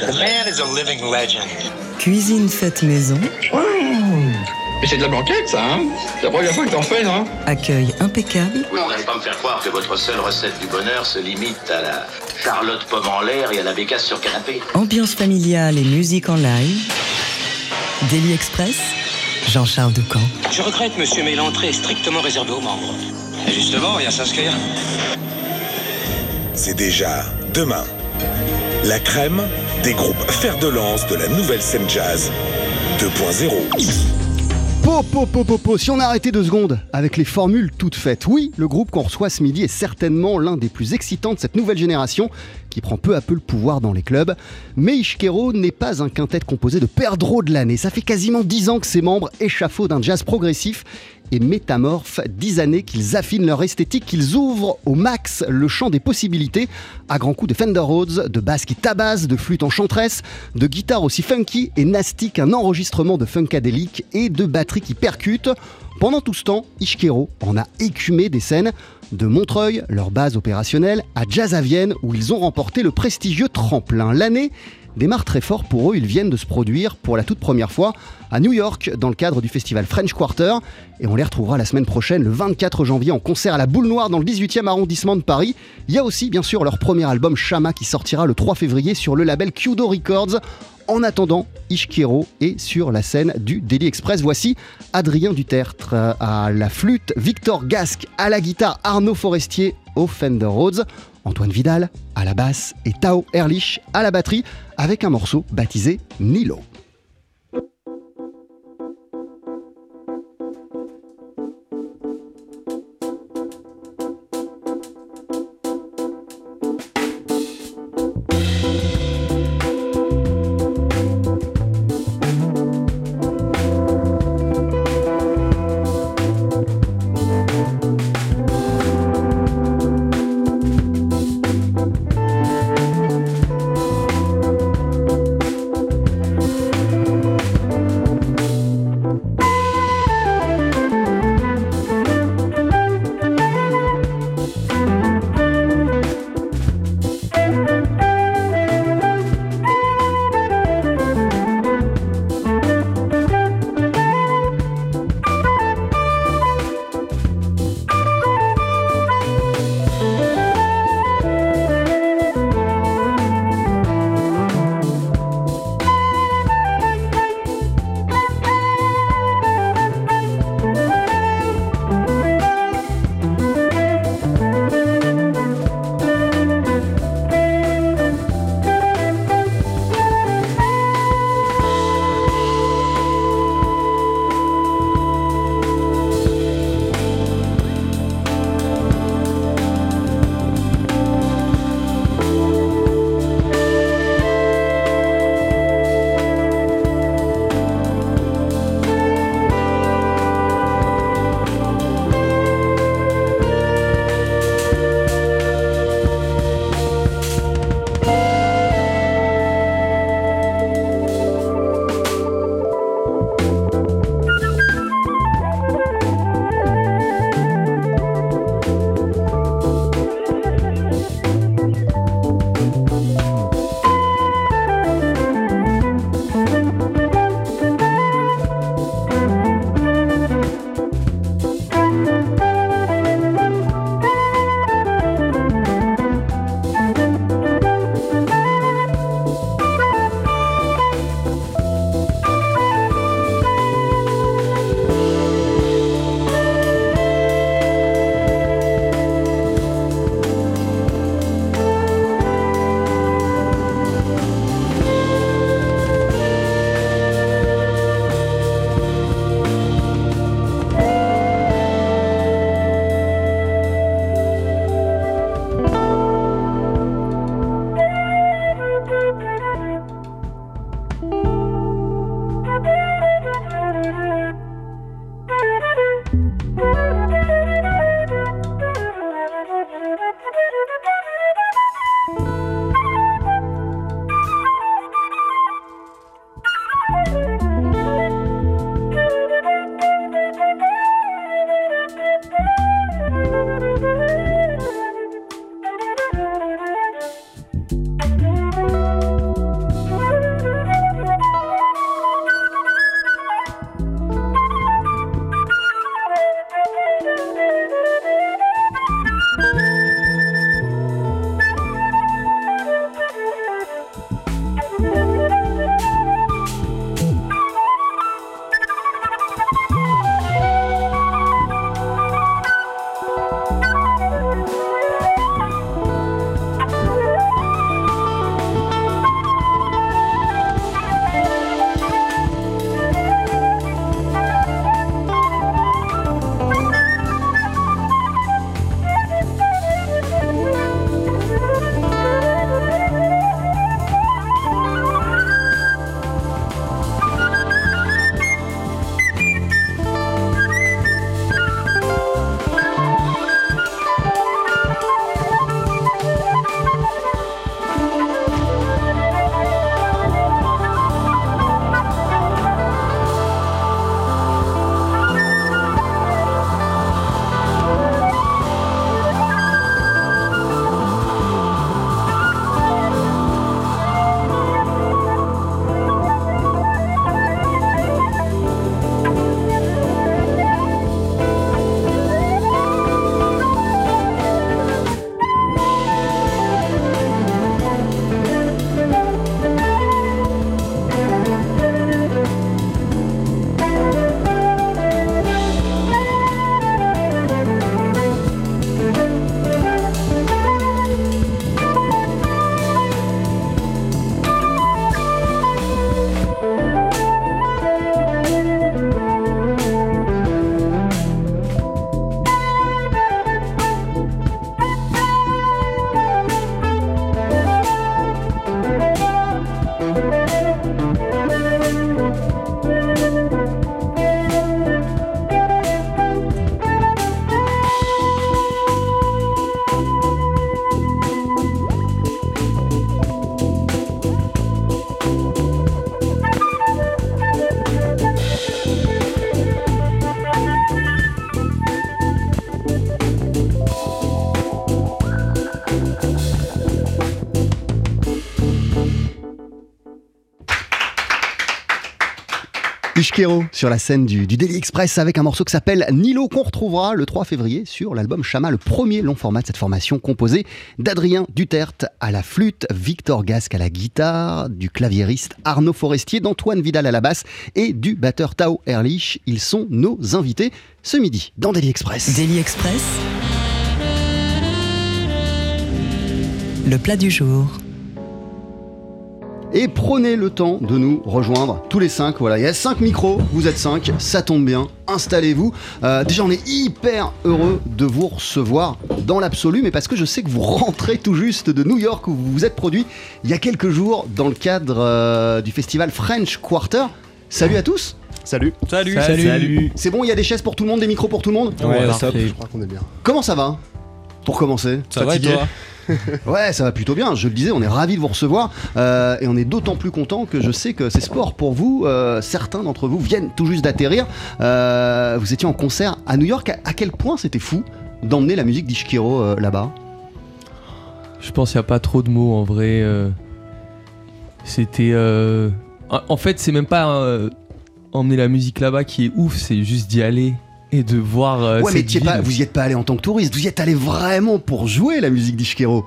The man is a living legend. Cuisine faite maison. Mais c'est de la blanquette, ça, hein C'est la première fois que t'en fais, non Accueil impeccable. Vous n'allez pas me faire croire que votre seule recette du bonheur se limite à la charlotte pomme en l'air et à la bécasse sur canapé. Ambiance familiale et musique en live. Daily Express. Jean-Charles Ducamp. Je regrette, monsieur, mais l'entrée est strictement réservée aux membres. Et justement, il y a s'inscrire. C'est déjà demain. La crème des groupes fer de lance de la nouvelle scène jazz 2.0. Po, po. Si on a arrêté deux secondes avec les formules toutes faites, oui, le groupe qu'on reçoit ce midi est certainement l'un des plus excitants de cette nouvelle génération qui prend peu à peu le pouvoir dans les clubs. Mais Ishkero n'est pas un quintet composé de perdreaux de l'année. Ça fait quasiment dix ans que ses membres échafaudent d'un jazz progressif et métamorphes, dix années qu'ils affinent leur esthétique, qu'ils ouvrent au max le champ des possibilités, à grands coups de Fender Rhodes, de basse qui tabasse, de flûte enchanteresse, de guitare aussi funky et nasty qu'un enregistrement de funkadélique et de batterie qui percute. Pendant tout ce temps, Ishkero en a écumé des scènes de Montreuil, leur base opérationnelle, à Jazz à Vienne où ils ont remporté le prestigieux tremplin. L'année démarre très fort pour eux, ils viennent de se produire pour la toute première fois à New York dans le cadre du festival French Quarter et on les retrouvera la semaine prochaine le 24 janvier en concert à la Boule Noire dans le 18e arrondissement de Paris. Il y a aussi bien sûr leur premier album Shama qui sortira le 3 février sur le label Kudo Records. En attendant, Ishkero est sur la scène du Daily Express. Voici Adrien Dutertre à la flûte, Victor Gasque à la guitare, Arnaud Forestier au Fender Rhodes, Antoine Vidal à la basse et Tao Erlich à la batterie avec un morceau baptisé Nilo. Sur la scène du, du Daily Express avec un morceau qui s'appelle Nilo qu'on retrouvera le 3 février sur l'album Chama, le premier long format de cette formation composée d'Adrien Duterte à la flûte, Victor Gasque à la guitare, du claviériste Arnaud Forestier, d'Antoine Vidal à la basse et du batteur Tao Erlich. Ils sont nos invités ce midi dans Daily Express. Daily Express. Le plat du jour. Et prenez le temps de nous rejoindre tous les cinq. Voilà, il y a cinq micros, vous êtes cinq, ça tombe bien. Installez-vous. Euh, déjà, on est hyper heureux de vous recevoir dans l'absolu, mais parce que je sais que vous rentrez tout juste de New York où vous vous êtes produit il y a quelques jours dans le cadre euh, du festival French Quarter. Salut à tous. Salut. Salut. Salut. C'est bon, il y a des chaises pour tout le monde, des micros pour tout le monde? Ouais, je crois qu'on est bien. Comment ça va? Pour commencer. Ça va et Fatigué. toi? Ouais, ça va plutôt bien. Je le disais, on est ravis de vous recevoir euh, et on est d'autant plus content que je sais que c'est sport pour vous. Euh, certains d'entre vous viennent tout juste d'atterrir. Euh, vous étiez en concert à New York. À, quel point c'était fou d'emmener la musique d'Ishikiro euh, là-bas? Je pense qu'il n'y a pas trop de mots en vrai. C'était. En fait, c'est même pas emmener la musique là-bas qui est ouf, c'est juste d'y aller et de voir. euh, Ouais, mais cette pas, vous y êtes pas allé en tant que touriste. Vous y êtes allé vraiment pour jouer la musique d'Ishikiro.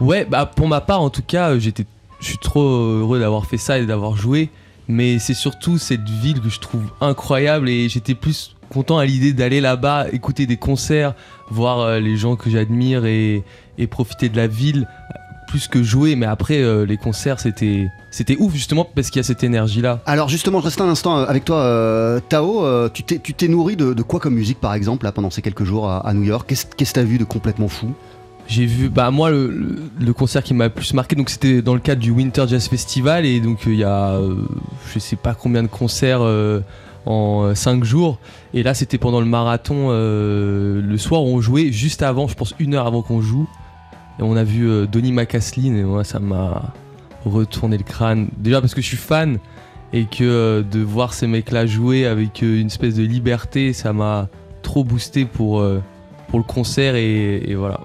Ouais, bah pour ma part en tout cas, euh, j'étais, je suis trop heureux d'avoir fait ça et d'avoir joué. Mais c'est surtout cette ville que je trouve incroyable et j'étais plus content à l'idée d'aller là-bas, écouter des concerts, voir euh, les gens que j'admire et, et profiter de la ville euh, plus que jouer. Mais après euh, les concerts c'était c'était ouf justement parce qu'il y a cette énergie là. Alors justement, je reste un instant euh, avec toi, euh, Tao. Euh, tu t'es, tu t'es nourri de, de quoi comme musique, par exemple, là, pendant ces quelques jours à, à New York? Qu'est-ce qu'est-ce que t'as vu de complètement fou? J'ai vu, bah moi le, le- le concert qui m'a le plus marqué, donc c'était dans le cadre du Winter Jazz Festival et donc il y a, je sais pas combien de concerts en 5 jours et là c'était pendant le marathon euh, le soir où on jouait juste avant, je pense une heure avant qu'on joue on a vu euh, Donny McCaslin et moi ça m'a retourné le crâne déjà parce que je suis fan et que euh, de voir ces mecs là jouer avec euh, une espèce de liberté ça m'a trop boosté pour le concert et- voilà.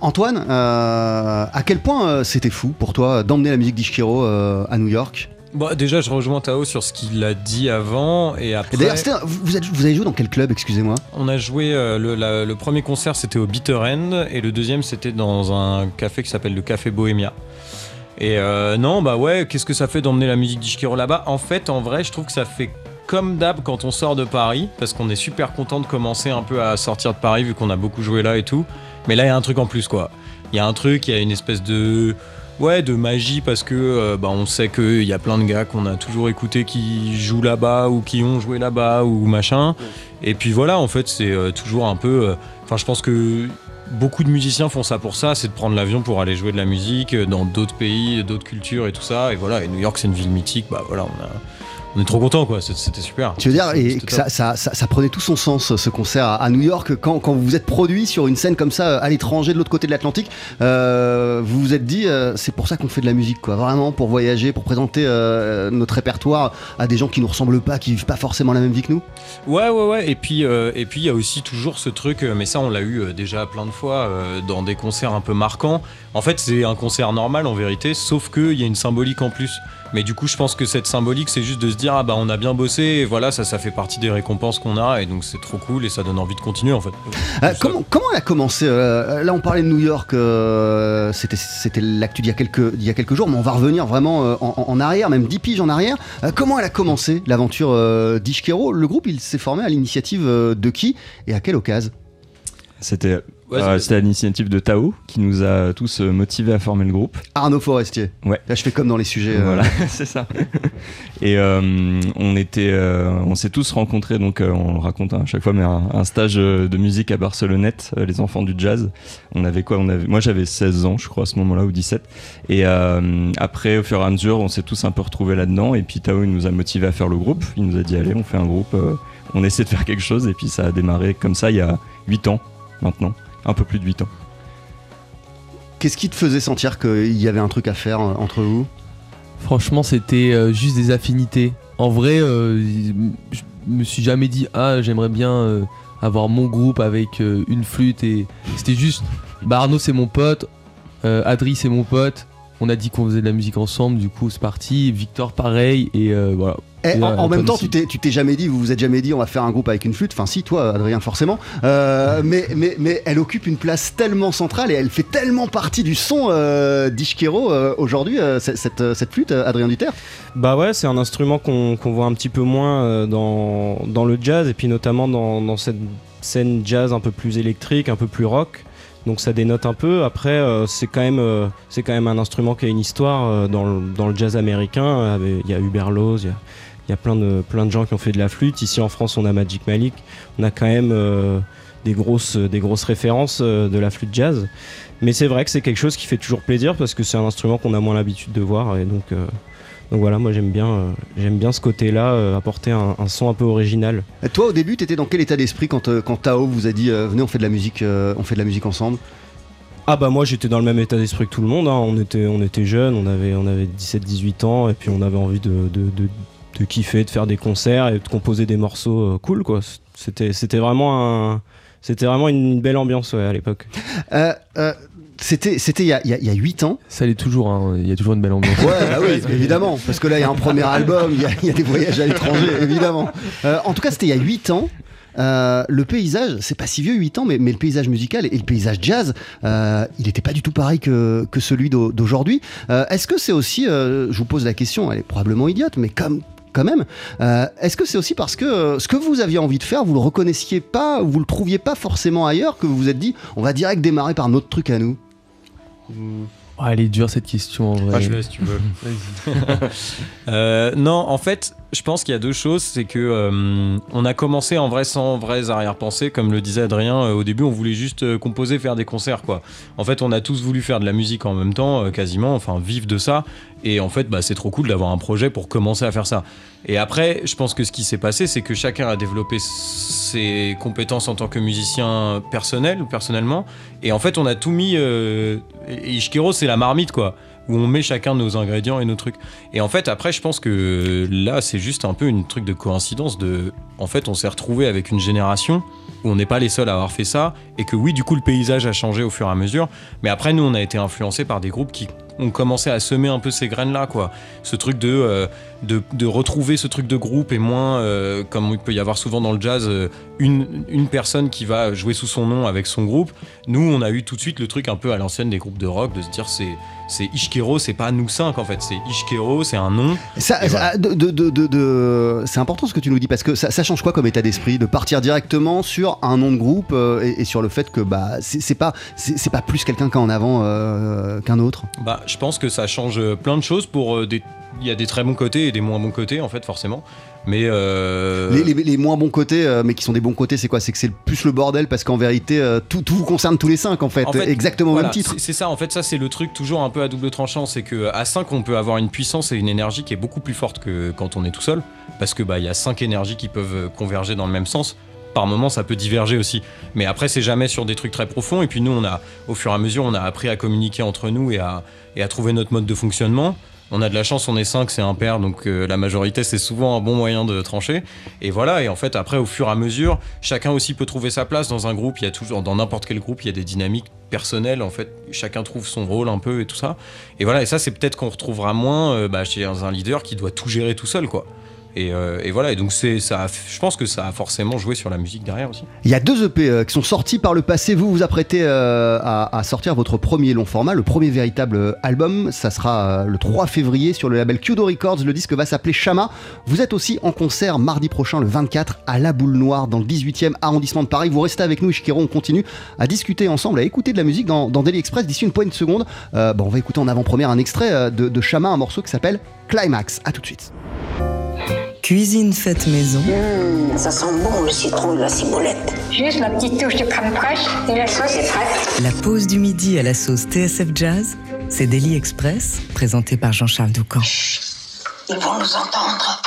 Antoine, à quel point c'était fou pour toi d'emmener la musique d'Ishikiro euh, à New York? Bon, déjà, je rejoins Tao sur ce qu'il a dit avant. Et après, d'ailleurs, vous, avez joué dans quel club, excusez-moi? On a joué. euh, le, la- le premier concert, c'était au Bitter End. Et le deuxième, c'était dans un café qui s'appelle le Café Bohemia. Et euh, non, bah ouais, qu'est-ce que ça fait d'emmener la musique d'Ishikiro là-bas? En fait, en vrai, je trouve que ça fait comme d'hab quand on sort de Paris. Parce qu'on est super content de commencer un peu à sortir de Paris, vu qu'on a beaucoup joué là et tout. Mais là, il y a un truc en plus, quoi. Il y a un truc, il y a une espèce de. Ouais, de magie parce que euh, bah, on sait qu'il y a plein de gars qu'on a toujours écoutés qui jouent là-bas ou qui ont joué là-bas ou machin. Et puis voilà, en fait, c'est euh, toujours un peu. euh, Enfin, je pense que beaucoup de musiciens font ça pour ça, c'est de prendre l'avion pour aller jouer de la musique dans d'autres pays, d'autres cultures et tout ça. Et voilà, et New York, c'est une ville mythique. Bah voilà, on, a- on est trop content quoi. C'était super. Tu veux dire, et que ça, ça, ça- ça prenait tout son sens, ce concert à, New York, quand, quand vous vous êtes produit sur une scène comme ça à l'étranger, de l'autre côté de l'Atlantique, euh, vous vous êtes dit, euh, c'est pour ça qu'on fait de la musique, quoi. Vraiment, pour voyager, pour présenter euh, notre répertoire à des gens qui nous ressemblent pas, qui vivent pas forcément la même vie que nous. Ouais, ouais, ouais. Et puis, euh, et puis il y a aussi toujours ce truc, euh, mais ça, on l'a eu euh, déjà plein de fois euh, dans des concerts un peu marquants. En fait, c'est un concert normal en vérité, sauf qu'il y a une symbolique en plus. Mais du coup, je pense que cette symbolique, c'est juste de se dire, ah bah on a bien bossé, et voilà, ça, ça fait partie des récompenses qu'on a, et donc c'est trop cool, et ça donne envie de continuer en fait. Euh, comment, comment elle a commencé euh, Là, on parlait de New York, euh, c'était c'était l'actu d'il y, a quelques- y a quelques jours, mais on va revenir vraiment euh, en, en arrière, même 10 piges en arrière. Euh, comment elle a commencé l'aventure euh, d'Ishkero? Le groupe, il s'est formé à l'initiative de qui et à quelle occasion? C'était Euh, c'était à l'initiative de Tao qui nous a tous euh, motivés à former le groupe. Arnaud Forestier. Ouais. Là, je fais comme dans les sujets. euh, Voilà, c'est ça. Et euh, on était, euh, on s'est tous rencontrés, donc euh, on le raconte à chaque fois, mais un, un stage de musique à Barcelonnette, euh, les enfants du jazz. On avait quoi? On avait, moi j'avais 16 ans, je crois à ce moment-là ou 17. Et euh, après, au fur et à mesure, on s'est tous un peu retrouvés là-dedans. Et puis Tao, il nous a motivés à faire le groupe. Il nous a dit allez, on fait un groupe, euh, on essaie de faire quelque chose. Et puis ça a démarré comme ça il y a 8 ans maintenant, un peu plus de 8 ans. Qu'est-ce qui te faisait sentir qu'il y avait un truc à faire euh, entre vous? Franchement, c'était euh, juste des affinités. En vrai, euh, je me suis jamais dit ah j'aimerais bien avoir mon groupe avec une flûte et c'était juste bah Arnaud c'est mon pote, Adri c'est mon pote On a dit qu'on faisait de la musique ensemble, du coup c'est parti. Victor pareil et euh, voilà. Eh, Et, en, euh, en même temps, aussi. tu t'es, tu t'es jamais dit, vous vous êtes jamais dit, on va faire un groupe avec une flûte. Enfin, si, toi, Adrien, forcément. Euh, mais, mais, mais elle occupe une place tellement centrale et elle fait tellement partie du son euh, d'Ishkero euh, aujourd'hui, euh, cette, cette, cette flûte, Adrien Duterre. Bah ouais, c'est un instrument qu'on qu'on voit un petit peu moins dans, dans le jazz et puis notamment dans, dans cette scène jazz un peu plus électrique, un peu plus rock. Donc ça dénote un peu. Après, euh, c'est quand même euh, c'est quand même un instrument qui a une histoire euh, dans, le, jazz américain. Il y a Hubert Laws, il y a, plein de gens qui ont fait de la flûte. Ici en France, on a Magic Malik. On a quand même des grosses références de la flûte jazz. Mais c'est vrai que c'est quelque chose qui fait toujours plaisir parce que c'est un instrument qu'on a moins l'habitude de voir et donc donc voilà, moi j'aime bien, euh, j'aime bien ce côté-là, euh, apporter un, un son un peu original. Et Toi, au début, t'étais dans quel état d'esprit quand, euh, quand Tao vous a dit, venez, on fait de la musique, on fait de la musique ensemble? Ah bah moi j'étais dans le même état d'esprit que tout le monde, hein. on, était, on était jeunes, on avait, on avait 17-18 ans et puis on avait envie de, de, de- de kiffer, de faire des concerts et de composer des morceaux cool quoi. C'était, c'était vraiment un... C'était vraiment une belle ambiance ouais, à l'époque. C'était c'était il y a, y a- il y a 8 ans. Ça l'est toujours, hein. il y a toujours une belle ambiance. Ouais, bah oui, évidemment. Parce que là, il y a un premier album, il y a, il y a des voyages à l'étranger, évidemment. Euh, en tout cas, c'était il y a 8 ans. Euh, le paysage, c'est pas si vieux, 8 ans, mais, mais le paysage musical et le paysage jazz, euh, il n'était pas du tout pareil que, que celui d'au- d'aujourd'hui. Euh, Est-ce que c'est aussi, je vous pose la question, elle est probablement idiote, mais comme quand même, euh, est-ce que c'est aussi parce que euh, ce que vous aviez envie de faire, vous le reconnaissiez pas, ou vous le trouviez pas forcément ailleurs, que vous vous êtes dit, on va direct démarrer par notre truc à nous? Ah, elle est dure cette question en vrai. Ah, je laisse, tu veux. Euh, non, en fait, je pense qu'il y a deux choses. C'est que euh, on a commencé en vrai sans vraies arrière-pensées, comme le disait Adrien. euh, au début, on voulait juste euh, composer, faire des concerts, quoi. En fait, on a tous voulu faire de la musique en même temps, euh, quasiment, enfin vivre de ça. Et en fait, bah, c'est trop cool d'avoir un projet pour commencer à faire ça. Et après, je pense que ce qui s'est passé, c'est que chacun a développé ses compétences en tant que musicien personnel, personnellement. Et en fait, on a tout mis. Euh, et Ishkero, c'est la marmite, quoi. Où on met chacun nos ingrédients et nos trucs. Et en fait, après, je pense que là, c'est juste un peu une truc de coïncidence. De, en fait, on s'est retrouvé avec une génération où on n'est pas les seuls à avoir fait ça. Et que oui, du coup, le paysage a changé au fur et à mesure. Mais après, nous, on a été influencés par des groupes qui ont commencé à semer un peu ces graines-là, quoi. Ce truc de, euh, de, de retrouver ce truc de groupe et moins, euh, comme il peut y avoir souvent dans le jazz, euh, une, une personne qui va jouer sous son nom avec son groupe. Nous, on a eu tout de suite le truc un peu à l'ancienne des groupes de rock, de se dire c'est c'est Ishkero, c'est pas nous cinq en fait, c'est Ishkero, c'est un nom. Ça, ça- de- de- C'est important ce que tu nous dis parce que ça, ça change quoi comme état d'esprit de partir directement sur un nom de groupe euh, et, et sur le fait que bah c'est pas c'est pas plus quelqu'un qu'en avant euh, qu'un autre? Bah, je pense que ça change plein de choses pour des. Il y a des très bons côtés et des moins bons côtés en fait forcément. Mais euh, Les, les- les moins bons côtés, euh, mais qui sont des bons côtés, c'est quoi? C'est que c'est plus le bordel parce qu'en vérité euh, tout, tout vous concerne tous les cinq en fait, En fait, exactement au voilà, même titre. c'est- ça, en fait, ça c'est le truc toujours un peu à double tranchant, c'est que à 5 on peut avoir une puissance et une énergie qui est beaucoup plus forte que quand on est tout seul, parce que bah il y a cinq énergies qui peuvent converger dans le même sens. Par moment, ça peut diverger aussi, mais après c'est jamais sur des trucs très profonds. Et puis nous, on a, au fur et à mesure, on a appris à communiquer entre nous et à, et à trouver notre mode de fonctionnement. On a de la chance, on est 5, c'est impair, donc euh, la majorité c'est souvent un bon moyen de trancher. Et voilà, et en fait après au fur et à mesure, chacun aussi peut trouver sa place dans un groupe. Il y a toujours, dans n'importe quel groupe, il y a des dynamiques personnelles. En fait, chacun trouve son rôle un peu et tout ça. Et voilà, et ça c'est peut-être qu'on retrouvera moins euh, bah, chez un leader qui doit tout gérer tout seul, quoi. Et, euh, et voilà, et donc c'est Je pense que ça a forcément joué sur la musique derrière aussi. Il y a deux EP euh, qui sont sortis par le passé. Vous vous apprêtez euh, à, sortir votre premier long format, le premier véritable album. Ça sera le 3 février sur le label Kudo Records. Le disque va s'appeler Chama. Vous êtes aussi en concert mardi prochain, le 24, à La Boule Noire, dans le 18e arrondissement de Paris. Vous restez avec nous, Ishikero. On continue à discuter ensemble, à écouter de la musique dans, dans Daily Express. D'ici une poignée de secondes, bon, on va écouter en avant-première un extrait de, de Chama, un morceau qui s'appelle Climax. À tout de suite. Cuisine faite maison. Ça sent bon le citron et la ciboulette. Juste la petite touche de crème fraîche et la sauce est prête. La pause du midi à la sauce TSF Jazz, c'est Daily Express, présenté par Jean-Charles Doucan. Ils vont nous entendre.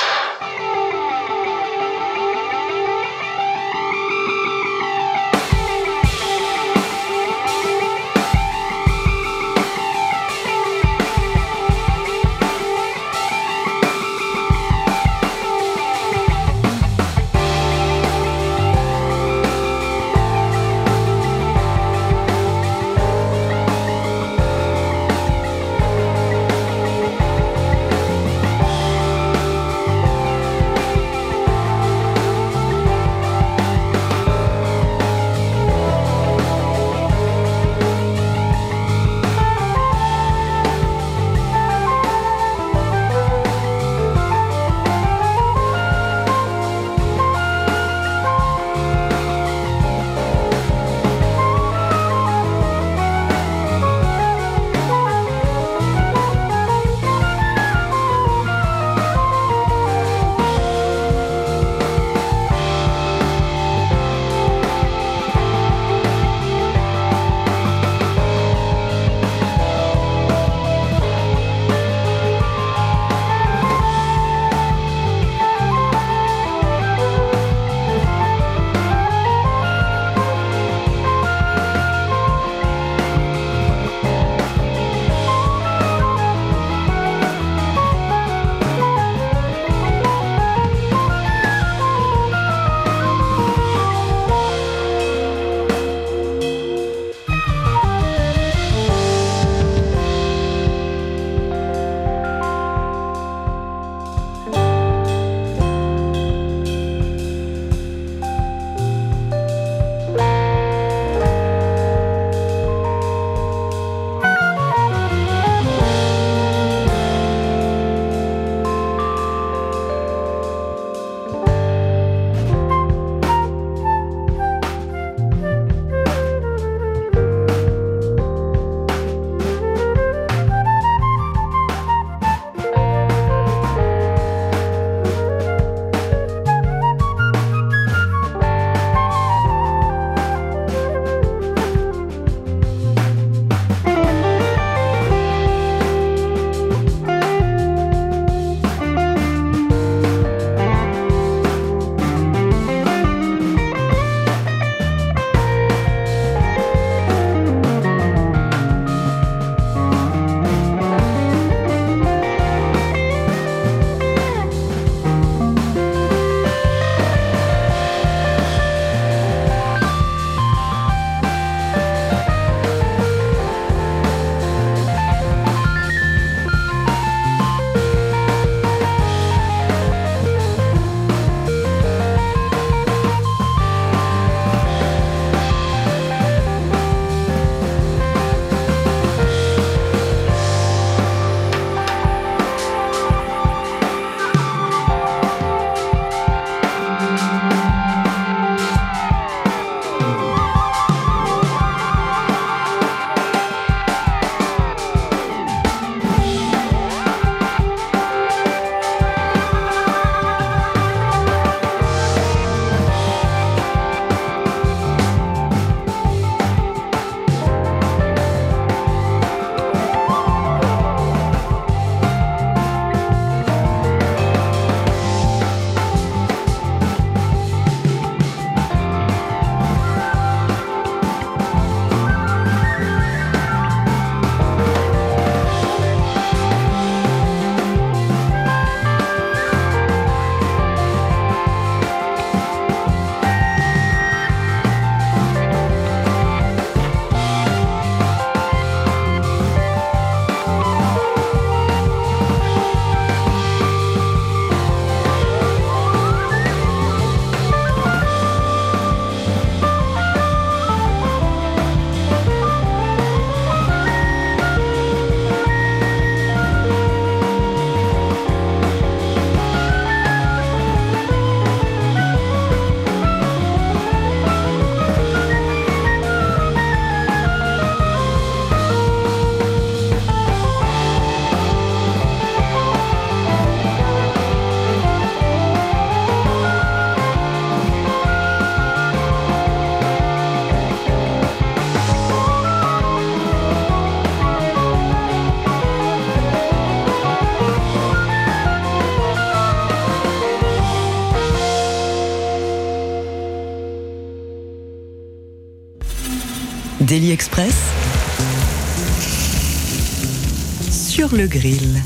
Le grill.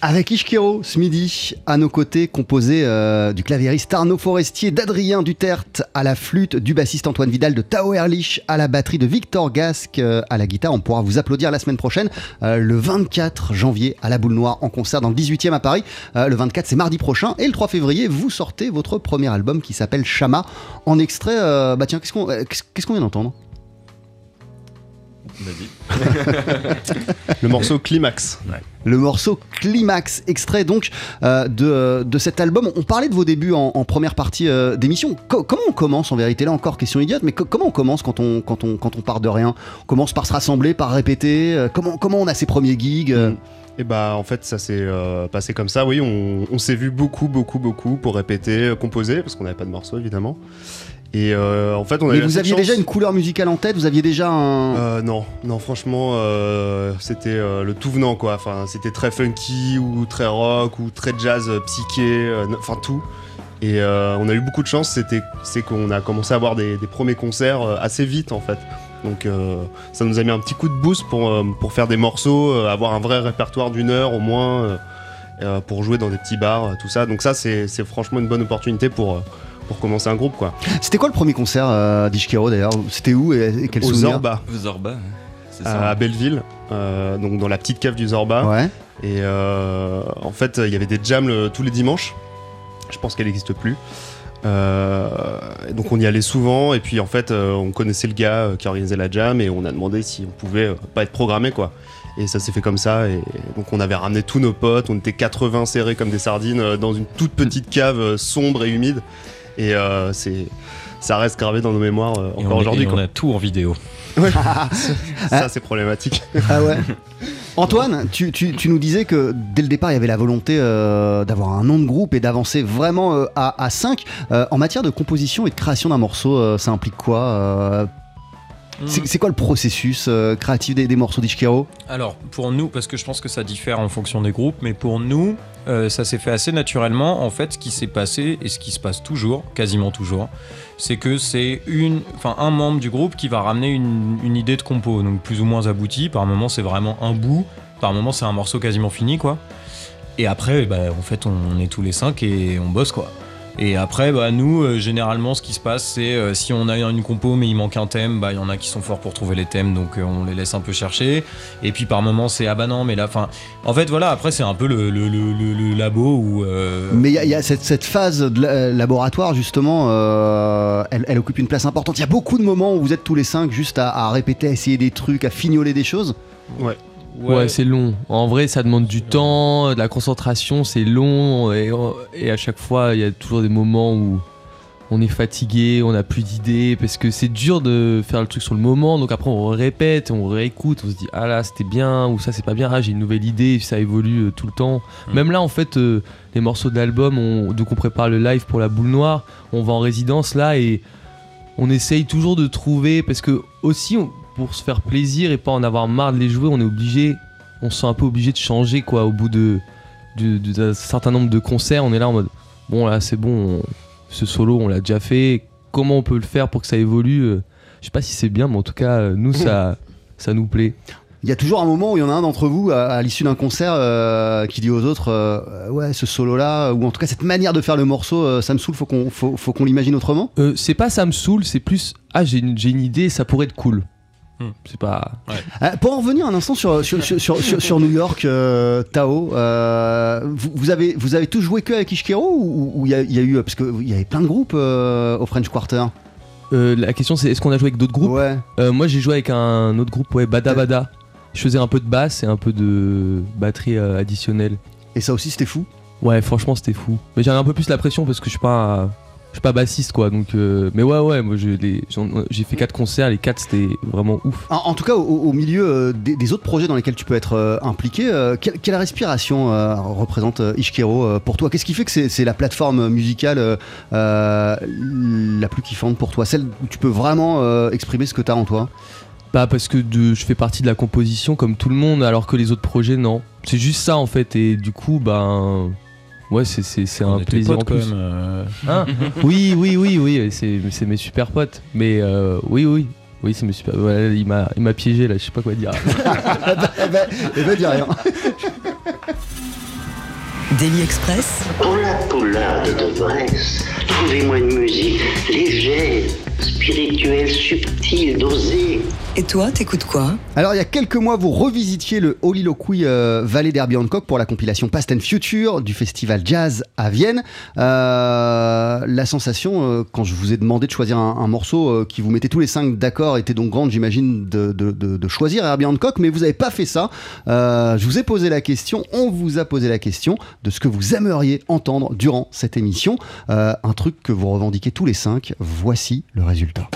Avec Ishkiro ce midi, à nos côtés, composé euh, du claviériste Arnaud Forestier, d'Adrien Duterte à la flûte, du bassiste Antoine Vidal, de Tao Erlich à la batterie, de Victor Gasque euh, à la guitare. On pourra vous applaudir la semaine prochaine, euh, le 24 janvier à la Boule Noire en concert dans le 18e à Paris. Le 24, c'est mardi prochain. Et le 3 février, vous sortez votre premier album qui s'appelle Chama. En extrait, bah tiens, qu'est-ce qu'on vient d'entendre? Le morceau Climax. Le morceau Climax, extrait donc euh, de, de cet album. On parlait de vos débuts en, en première partie euh, d'émission. Co- comment on commence en vérité Là encore, question idiote, mais co- comment on commence quand on, quand, on, quand on part de rien? On commence par se rassembler, par répéter euh, comment, comment on a ses premiers gigs euh? Et bah en fait ça s'est euh, passé comme ça, oui, on, on s'est vu beaucoup, beaucoup, beaucoup pour répéter, euh, composer, parce qu'on n'avait pas de morceaux évidemment. Et euh, en fait on a Mais eu vous aviez chance- déjà une couleur musicale en tête Vous aviez déjà un. Euh, non, non, franchement, euh, c'était le tout venant quoi. Enfin, c'était très funky ou très rock ou très jazz psyché, enfin tout. Et on a eu beaucoup de chance. C'était, c'est qu'on a commencé à avoir des, des premiers concerts assez vite en fait. Donc ça nous a mis un petit coup de boost pour, pour faire des morceaux, avoir un vrai répertoire d'une heure au moins pour jouer dans des petits bars, tout ça. Donc ça c'est, franchement une bonne opportunité pour, pour commencer un groupe quoi. C'était quoi le premier concert euh, d'Ishkiro d'ailleurs C'était où et, et quel Au souvenir Zorba. Zorba, c'est à, ça. à Belleville, euh, donc dans la petite cave du Zorba. Ouais. Et euh, en fait, il y avait des jams le- tous les dimanches. Je pense qu'elle n'existe plus. Euh, donc on y allait souvent et puis en fait euh, on connaissait le gars euh, qui organisait la jam et on a demandé si on pouvait euh, pas être programmé quoi. Et ça s'est fait comme ça et donc on avait ramené tous nos potes, on était 80 serrés comme des sardines euh, dans une toute petite cave euh, sombre et humide et euh, c'est ça reste gravé dans nos mémoires euh, encore aujourd'hui on a tout en vidéo. Ouais. ça c'est problématique. Ah ouais. Antoine, tu, tu- tu nous disais que dès le départ, il y avait la volonté euh, d'avoir un nom de groupe et d'avancer vraiment euh, à, 5. en matière de composition et de création d'un morceau, euh, ça implique quoi euh, c'est, quoi le processus euh, créatif des, des morceaux d'Ishkiro Alors, pour nous, parce que je pense que ça diffère en fonction des groupes, mais pour nous, euh, ça s'est fait assez naturellement. En fait, ce qui s'est passé, et ce qui se passe toujours, quasiment toujours, c'est que c'est une, enfin, un membre du groupe qui va ramener une, une idée de compo, donc plus ou moins aboutie. Par moment, c'est vraiment un bout. Par moment, c'est un morceau quasiment fini, quoi. Et après, bah, en fait, on est tous les cinq et on bosse, quoi. Et après, bah, nous, euh, généralement, ce qui se passe, c'est euh, si on a une compo mais il manque un thème, bah, il y en a qui sont forts pour trouver les thèmes, donc euh, on les laisse un peu chercher. Et puis par moment, c'est ah bah non, mais là, enfin, en fait, voilà, après, c'est un peu le, le- le- le- le labo où. euh, Mais il y a, il y a cette, cette phase de la- laboratoire, justement, euh, elle, elle occupe une place importante. Il y a beaucoup de moments où vous êtes tous les cinq juste à, à répéter, à essayer des trucs, à fignoler des choses. Ouais. Ouais, c'est long. En vrai, ça demande du temps, de la concentration, c'est long. Et, et à chaque fois, il y a toujours des moments où on est fatigué, on n'a plus d'idées, parce que c'est dur de faire le truc sur le moment. Donc après, on répète, on réécoute, on se dit ah là c'était bien ou ça c'est pas bien. Ah j'ai une nouvelle idée, ça évolue euh, tout le temps. Même là, en fait, euh, les morceaux de l'album, on- donc on prépare le live pour la boule noire, on va en résidence là et on essaye toujours de trouver parce que aussi on- pour se faire plaisir et pas en avoir marre de les jouer, on est obligé, on se sent un peu obligé de changer quoi au bout de de- de- d'un certain nombre de concerts. On est là en mode bon là c'est bon, on- ce solo on l'a déjà fait. Comment on peut le faire pour que ça évolue euh, Je sais pas si c'est bien, mais en tout cas euh, nous ça ça nous plaît. Il y a toujours un moment où il y en a un d'entre vous, à, à l'issue d'un concert, euh, qui dit aux autres euh, Ouais, ce solo-là, ou en tout cas cette manière de faire le morceau, euh, ça me saoule, faut qu'on faut, faut qu'on l'imagine autrement? C'est pas ça me saoule, c'est plus ah j'ai une, j'ai une idée, ça pourrait être cool. C'est pas. Euh, pour en revenir un instant sur, sur, sur, sur, sur- sur New York, euh, Tao, euh, vous, vous avez, vous avez tous joué que avec Ishkiro ou il y, a- il y a eu. Parce qu'il y avait plein de groupes euh, au French Quarter? Euh, la question c'est est-ce qu'on a joué avec d'autres groupes? Ouais. Euh, moi j'ai joué avec un autre groupe, ouais, Bada Bada. Je faisais un peu de basse et un peu de batterie euh, additionnelle. Et ça aussi c'était fou? Ouais, franchement c'était fou. Mais j'avais un peu plus la pression parce que je suis pas, je suis pas bassiste quoi. Donc, euh, mais ouais ouais, moi j'ai fait quatre concerts, les quatre c'était vraiment ouf. En, en tout cas, au, au milieu euh, des, des autres projets dans lesquels tu peux être euh, impliqué, euh, quelle, quelle respiration représente euh, pour toi? Qu'est-ce qui fait que c'est la plateforme musicale la plus kiffante pour toi? Celle où tu peux vraiment exprimer ce que tu as en toi? Bah parce que de- je fais partie de la composition comme tout le monde, alors que les autres projets non. C'est juste ça en fait et du coup ben Ouais, c'est, un plaisir potes, en quand plus. même, euh. Hein oui, oui, oui, oui, c'est, c'est mes super potes. Mais euh, oui, oui. Oui, c'est mes super. ouais, il, m'a, il m'a piégé là, je sais pas quoi dire. eh ben, eh ben, dis rien. Daily Express, Pour la poularde de Bresse, trouvez-moi une musique légère, spirituelle, subtile, dosée. Et toi, t'écoutes quoi Alors, il y a quelques mois, vous revisitiez le Holiloquy euh, Vallée d'Herbie Hancock pour la compilation Past and Future du festival Jazz à Vienne. Euh, la sensation, euh, quand je vous ai demandé de choisir un, morceau euh, qui vous mettait tous les cinq d'accord, était donc grande, j'imagine, de, de- de- de choisir Herbie Hancock, mais vous n'avez pas fait ça. Je vous ai posé la question, on vous a posé la question de ce que vous aimeriez entendre durant cette émission. Un truc que vous revendiquez tous les cinq. Voici le résultat.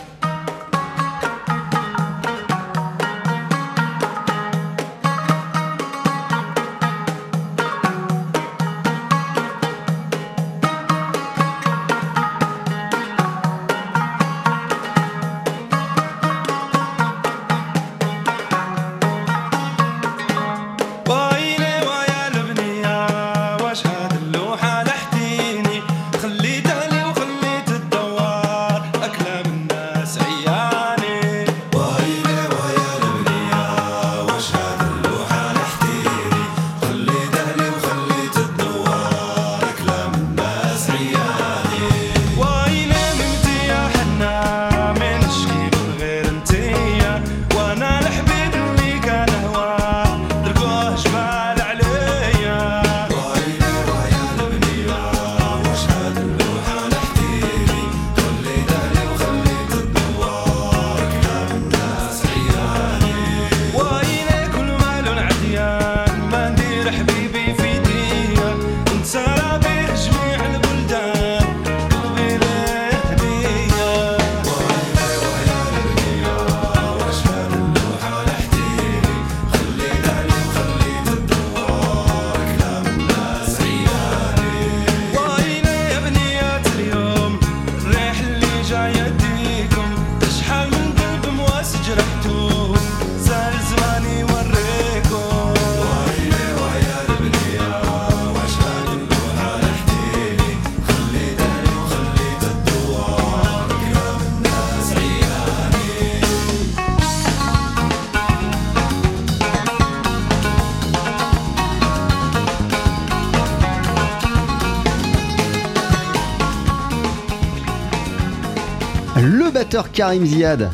Karim Ziad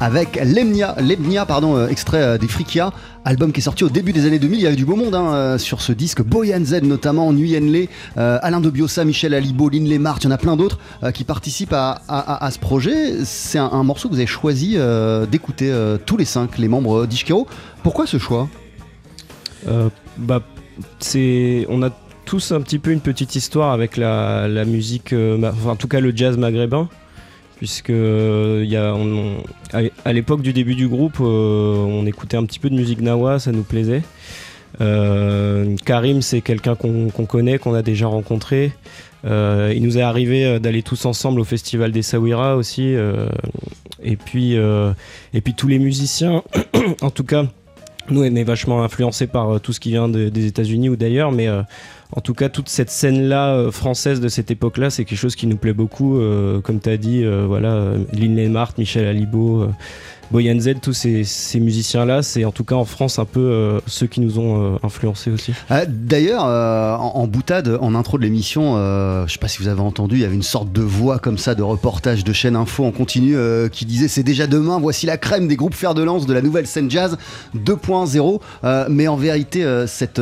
avec Lemnia, pardon, euh, extrait euh, des Frikia, album qui est sorti au début des années 2000. Il y avait du beau monde hein, euh, sur ce disque. Boyan Z notamment, Nguyen euh, Alain de Biossa, Michel Alibo, Lynn Lemart, il y en a plein d'autres qui participent à, ce projet. C'est un, morceau que vous avez choisi d'écouter tous les cinq, les membres d'Ishkero. Pourquoi ce choix? Bah, c'est, on a tous un petit peu une petite histoire avec la, musique, en tout cas le jazz maghrébin, puisque euh, on- à, l'époque du début du groupe, euh, on écoutait un petit peu de musique nawa, ça nous plaisait. Euh, Karim, c'est quelqu'un qu'on connaît, qu'on a déjà rencontré. Il nous est arrivé d'aller tous ensemble au festival des Sawira aussi. et, puis, tous les musiciens, en tout cas, nous, on est vachement influencés par tout ce qui vient de- des États-Unis ou d'ailleurs, mais en tout cas, toute cette scène-là euh, française de cette époque-là, c'est quelque chose qui nous plaît beaucoup. euh, comme tu as dit, euh, voilà, Lynn Lenmart, Michel Alibo, Boyan Z, tous ces, musiciens-là, c'est en tout cas en France un peu euh, ceux qui nous ont euh, influencés aussi. Euh, D'ailleurs, euh, en, boutade, en intro de l'émission, je sais pas si vous avez entendu, il y avait une sorte de voix comme ça de reportage de chaîne info en continu qui disait c'est déjà demain, voici la crème des groupes fer de lance de la nouvelle scène jazz 2.0. Euh, mais en vérité, cette,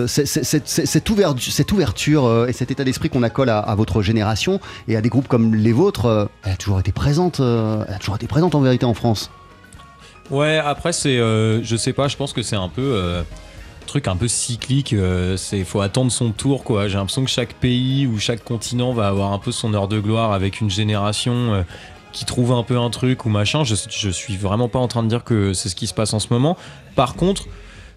ouverture, et cet état d'esprit qu'on accole à, à votre génération et à des groupes comme les vôtres, elle a toujours été présente. elle a toujours été présente en vérité en France. Ouais, après, c'est. euh, je sais pas, je pense que c'est un peu. euh, truc un peu cyclique, euh, c'est faut attendre son tour quoi. J'ai l'impression que chaque pays ou chaque continent va avoir un peu son heure de gloire avec une génération euh, qui trouve un peu un truc ou machin. Je, je suis vraiment pas en train de dire que c'est ce qui se passe en ce moment. Par contre,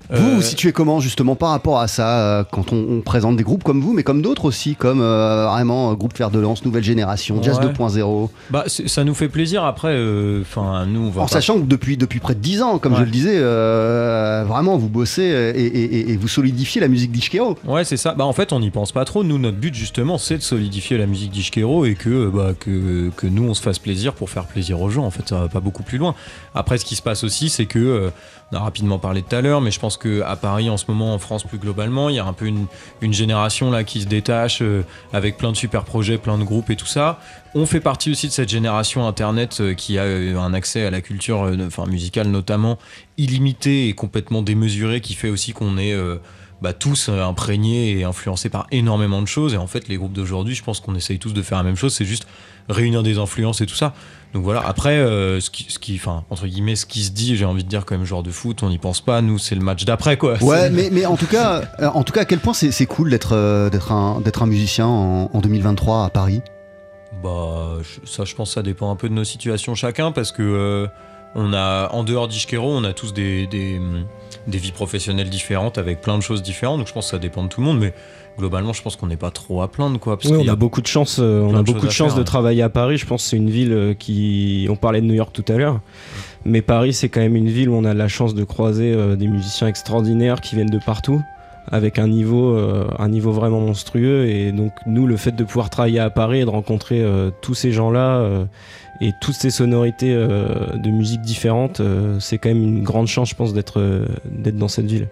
Vous Euh, vous situez comment justement par rapport à ça euh, quand on, on présente des groupes comme vous, mais comme d'autres aussi, comme euh, vraiment euh, groupe Fer de Lance, Nouvelle Génération, Jazz Ouais. 2.0 Bah, ça nous fait plaisir. Après, euh, enfin, nous, on va En pas- sachant que depuis, depuis près de 10 ans, comme je Ouais. le disais, euh, vraiment vous bossez euh, et, et- et- et vous solidifiez la musique d'Ishkero. Ouais, c'est ça. Bah, en fait, on n'y pense pas trop. Nous, notre but, justement, c'est de solidifier la musique d'Ishkero et que, euh, bah, que, que nous, on se fasse plaisir pour faire plaisir aux gens. En fait, ça va pas beaucoup plus loin. Après, ce qui se passe aussi, c'est que, euh, on a rapidement parlé tout à l'heure, mais je pense qu'à Paris, en ce moment, en France plus globalement, il y a un peu une, génération là qui se détache euh, avec plein de super projets, plein de groupes et tout ça. On fait partie aussi de cette génération Internet euh, qui a euh, un accès à la culture enfin, musicale notamment illimité et complètement démesuré qui fait aussi qu'on est bah, tous imprégnés et influencés par énormément de choses. Et en fait, les groupes d'aujourd'hui, je pense qu'on essaye tous de faire la même chose, c'est juste réunir des influences et tout ça. Donc voilà, après, euh, ce qui, ce qui, enfin, entre guillemets, ce qui se dit, j'ai envie de dire, quand même, genre de foot, on n'y pense pas. Nous, c'est le match d'après, quoi. Ouais, mais, mais en tout cas, euh, en tout cas, à quel point c'est cool d'être euh, d'être un musicien en, en 2023 à Paris? Bah, je- ça, je pense que ça dépend un peu de nos situations chacun parce que euh, on a, en dehors d'Ishkero, on a tous des, des, des vies professionnelles différentes avec plein de choses différentes. Donc je pense que ça dépend de tout le monde, mais globalement, je pense qu'on n'est pas trop à plaindre, quoi. Parce Oui, qu'il on a beaucoup de chance. euh, on a de beaucoup de chance faire, de travailler à Paris. Je pense que c'est une ville euh, qui. On parlait de New York tout à l'heure, mais Paris c'est quand même une ville où on a la chance de croiser euh, des musiciens extraordinaires qui viennent de partout, avec un niveau, euh, un niveau vraiment monstrueux. Et donc nous, le fait de pouvoir travailler à Paris et de rencontrer euh, tous ces gens-là euh, et toutes ces sonorités euh, de musique différentes, euh, c'est quand même une grande chance, je pense, d'être d'être dans cette ville.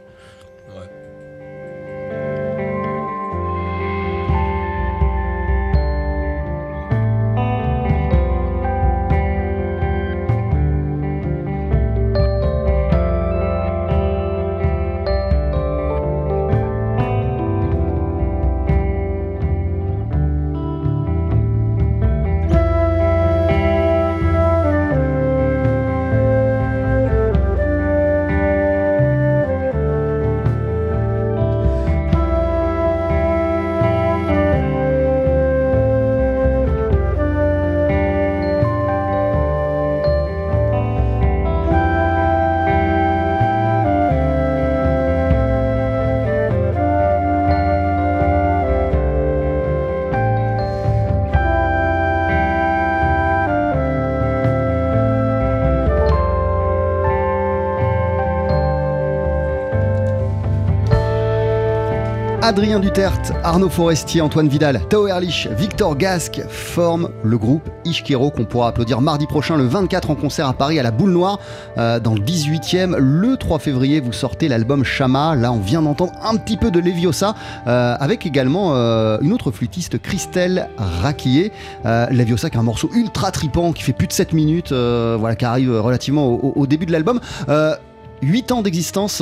Adrien Duterte, Arnaud Forestier, Antoine Vidal, Tao Erlich, Victor Gasque forment le groupe Ishkero qu'on pourra applaudir mardi prochain le 24 en concert à Paris à la Boule Noire euh, dans le 18e. Le 3 février, vous sortez l'album Shama. Là, on vient d'entendre un petit peu de Leviosa euh, avec également euh, une autre flûtiste, Christelle Raquier. Leviosa qui est un morceau ultra tripant qui fait plus de 7 minutes, voilà, qui arrive relativement au, début de l'album. Euh, 8 ans d'existence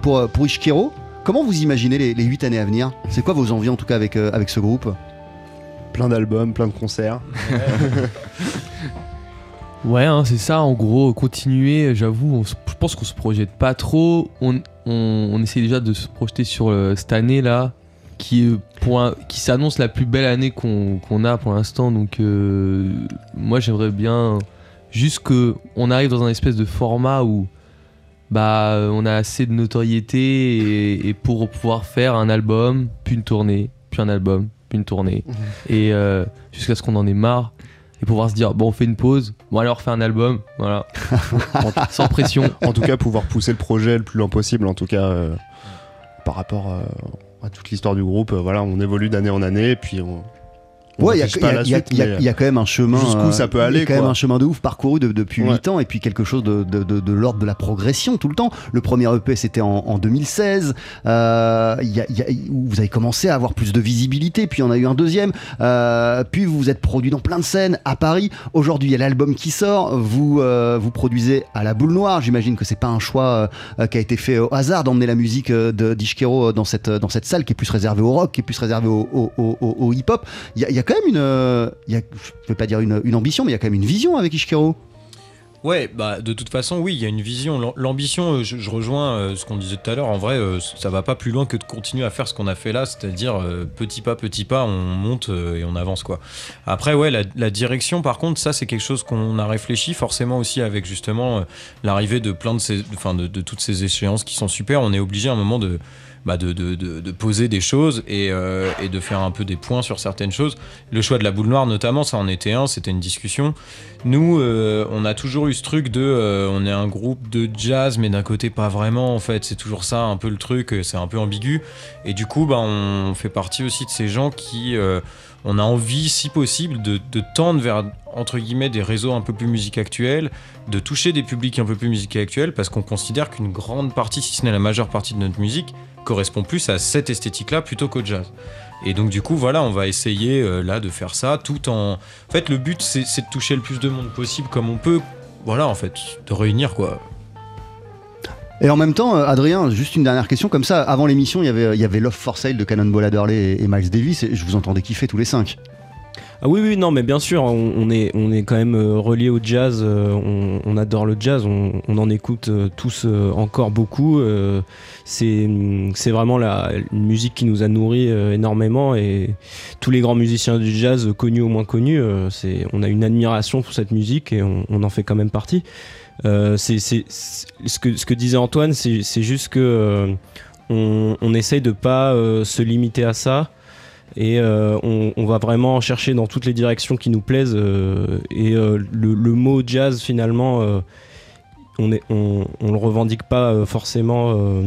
pour, pour Ishkero. Comment vous imaginez les, les 8 années à venir? C'est quoi vos envies en tout cas avec, euh, avec ce groupe? Plein d'albums, plein de concerts. Ouais, hein, c'est ça, en gros, continuer, j'avoue, je pense qu'on se projette pas trop. On, on, on essaie déjà de se projeter sur euh, cette année-là, qui, est pour un- qui s'annonce la plus belle année qu'on qu'on a pour l'instant. Donc, euh, moi, j'aimerais bien juste qu'on arrive dans un espèce de format où bah, on a assez de notoriété et, et pour pouvoir faire un album, puis une tournée, puis un album, puis une tournée, et euh, jusqu'à ce qu'on en ait marre et pouvoir se dire bon on fait une pause bon allez on refait un album voilà sans pression En tout cas, pouvoir pousser le projet le plus loin possible, en tout cas, euh, par rapport euh, à toute l'histoire du groupe. euh, voilà, on évolue d'année en année, et puis on. Ouais, il y, y y a- quand même un chemin. Jusqu'où euh, ça peut il y a aller, quand même un chemin de ouf parcouru de- depuis Ouais. 8 ans et puis quelque chose de, de, l'ordre de la progression tout le temps. Le premier EP c'était en, en 2016. Euh, y a- a- où vous avez commencé à avoir plus de visibilité, puis on a eu un deuxième. Euh, puis vous vous êtes produit dans plein de scènes à Paris. Aujourd'hui il y a l'album qui sort. Vous euh, vous produisez à la Boule Noire. J'imagine que c'est pas un choix euh, qui a été fait au hasard d'emmener la musique euh, de d'Ishkero dans cette dans cette salle qui est plus réservée au rock, qui est plus réservée au, au- au- hip-hop. Il y, a- il y a quand même une, euh, il y a, je vais pas dire une, ambition, mais il y a quand même une vision avec Ishkero. Ouais, bah de toute façon, oui, il y a une vision. L'am- L'ambition, euh, je, rejoins euh, ce qu'on disait tout à l'heure. En vrai, ça va pas plus loin que de continuer à faire ce qu'on a fait là, c'est-à-dire petit pas, petit pas, on monte et on avance quoi. Après, ouais, la, direction, par contre, ça c'est quelque chose qu'on a réfléchi forcément aussi avec justement l'arrivée de plein de ces, enfin de toutes ces échéances qui sont super. On est obligé à un moment de bah, de, poser des choses et, euh, et de faire un peu des points sur certaines choses. Le choix de la boule noire, notamment, ça en était un, c'était une discussion. Nous, euh, on a toujours eu ce truc de. euh, on est un groupe de jazz, mais d'un côté, pas vraiment, en fait. C'est toujours ça, un peu le truc, c'est un peu ambigu. Et du coup, bah, on fait partie aussi de ces gens qui. on a envie, si possible, de, de tendre vers, entre guillemets, des réseaux un peu plus musique actuelle, de toucher des publics un peu plus musique actuelle, parce qu'on considère qu'une grande partie, si ce n'est la majeure partie de notre musique, correspond plus à cette esthétique-là plutôt qu'au jazz. Et donc du coup, voilà, on va essayer euh, là de faire ça tout en... En fait, le but, c'est de toucher le plus de monde possible comme on peut. Voilà, en fait, de réunir quoi. Et en même temps, euh, Adrien, juste une dernière question comme ça. Avant l'émission, il y avait, il y avait Love for Sale de Cannonball Adderley et, et Miles Davis, et je vous entendais kiffer tous les cinq. Ah oui, oui, non, mais bien sûr, on, est, quand même euh, relié au jazz, euh, on, adore le jazz, on, en écoute euh, tous encore beaucoup. c'est vraiment la, une musique qui nous a nourris énormément et tous les grands musiciens du jazz, connus ou moins connus, on a une admiration pour cette musique et on, en fait quand même partie. Ce, que, disait Antoine, c'est juste que on, essaye de pas se limiter à ça et euh, on, on va vraiment chercher dans toutes les directions qui nous plaisent euh, et euh, le, le mot jazz finalement euh, on, est, on, on le revendique pas euh, forcément euh,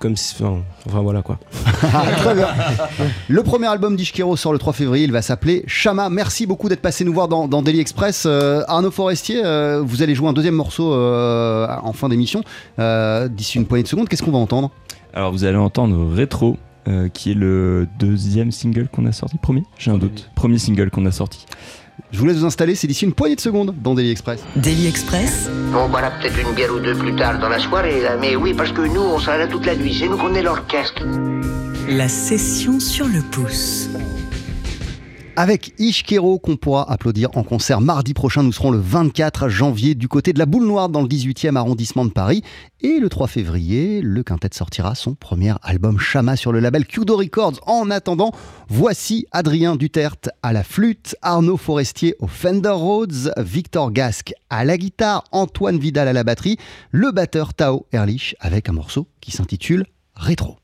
comme si enfin, enfin, voilà quoi Très bien. Le premier album d'Ishkero sort le 3 février, il va s'appeler Shama. Merci beaucoup d'être passé nous voir dans, dans Daily Express. Euh, Arnaud Forestier, euh, vous allez jouer un deuxième morceau euh, en fin d'émission. Euh, D'ici une poignée de secondes, qu'est-ce qu'on va entendre? Alors vous allez entendre Rétro, euh, qui est le deuxième single qu'on a sorti. Premier J'ai un doute. Premier single qu'on a sorti. Je vous laisse vous installer, c'est d'ici une poignée de secondes dans Daily Express. Daily Express, On boira peut-être une bière ou deux plus tard dans la soirée, là. Mais oui, parce que nous, on sera là toute la nuit. C'est nous qu'on est l'orchestre. la session sur le pouce. Avec Ishkero qu'on pourra applaudir en concert mardi prochain. Nous serons le 24 janvier du côté de la Boule Noire dans le 18e arrondissement de Paris. Et le 3 février, le quintet sortira son premier album Chama sur le label Kudo Records. En attendant, voici Adrien Duterte à la flûte, Arnaud Forestier au Fender Rhodes, Victor Gasque à la guitare, Antoine Vidal à la batterie, le batteur Tao Erlich avec un morceau qui s'intitule Rétro.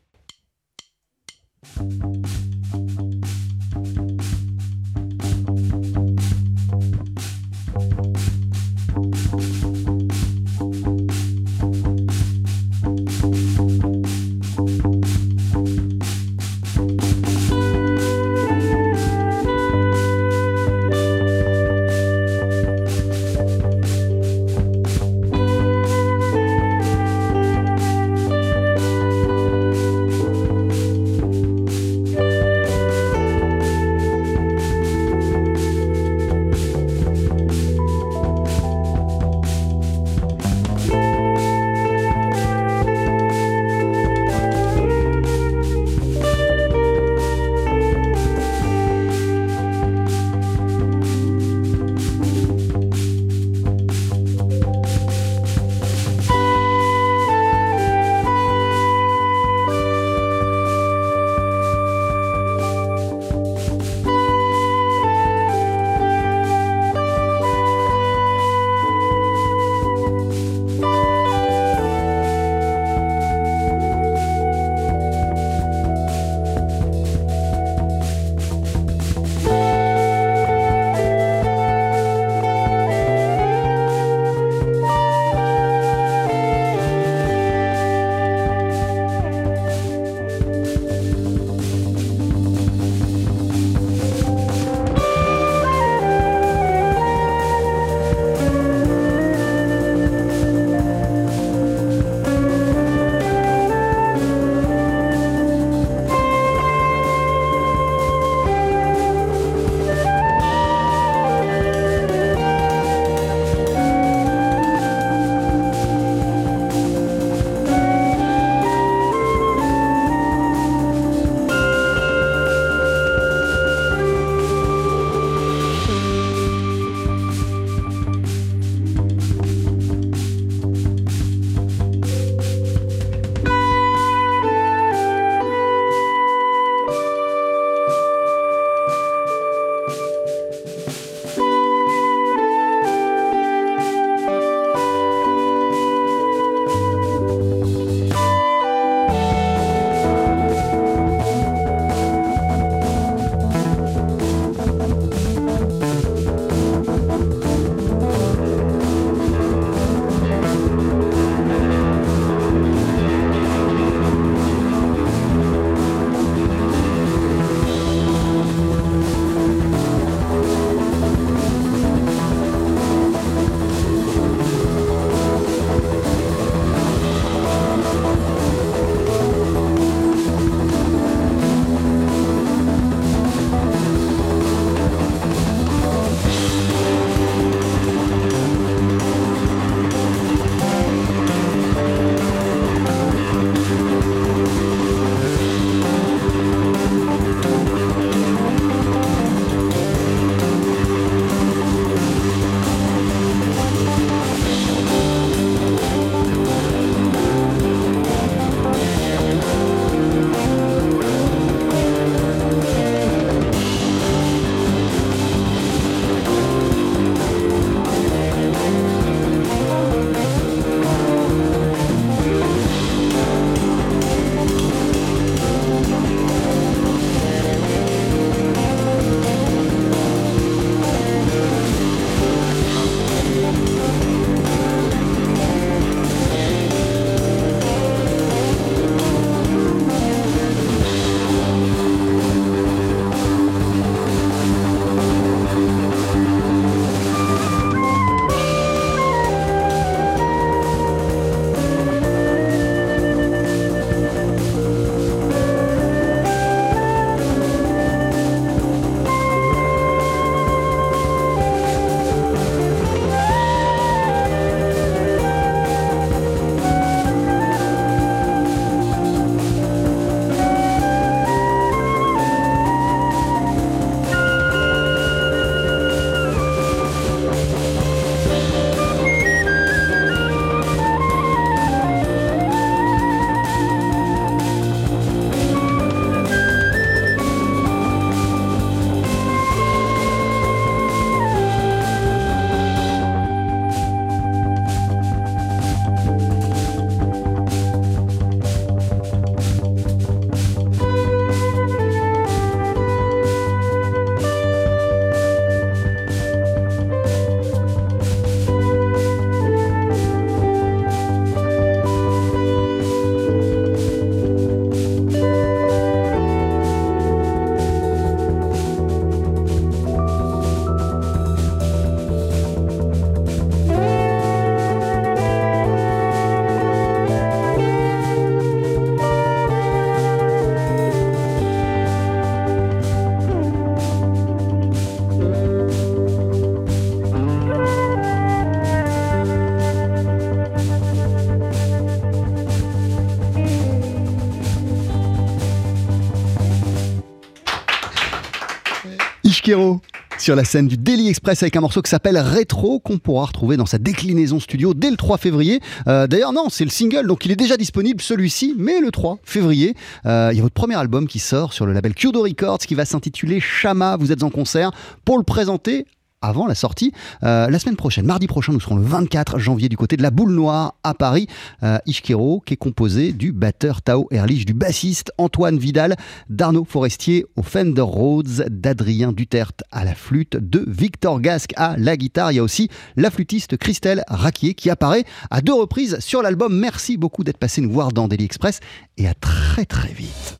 Sur la scène du Daily Express avec un morceau qui s'appelle Rétro qu'on pourra retrouver dans sa déclinaison studio dès le 3 février. Euh, D'ailleurs non, c'est le single donc il est déjà disponible celui-ci, mais le 3 février, euh, il y a votre premier album qui sort sur le label Curdo Records qui va s'intituler Shama. Vous êtes en concert pour le présenter avant la sortie. Euh, la semaine prochaine, mardi prochain, nous serons le 24 janvier du côté de la Boule Noire à Paris. Euh, Ishkero, qui est composé du batteur Tao Erlich, du bassiste Antoine Vidal, d'Arnaud Forestier au Fender Rhodes, d'Adrien Duterte à la flûte, de Victor Gasque à la guitare. Il y a aussi la flûtiste Christelle Raquier qui apparaît à deux reprises sur l'album. Merci beaucoup d'être passé nous voir dans Daily Express et à très très vite.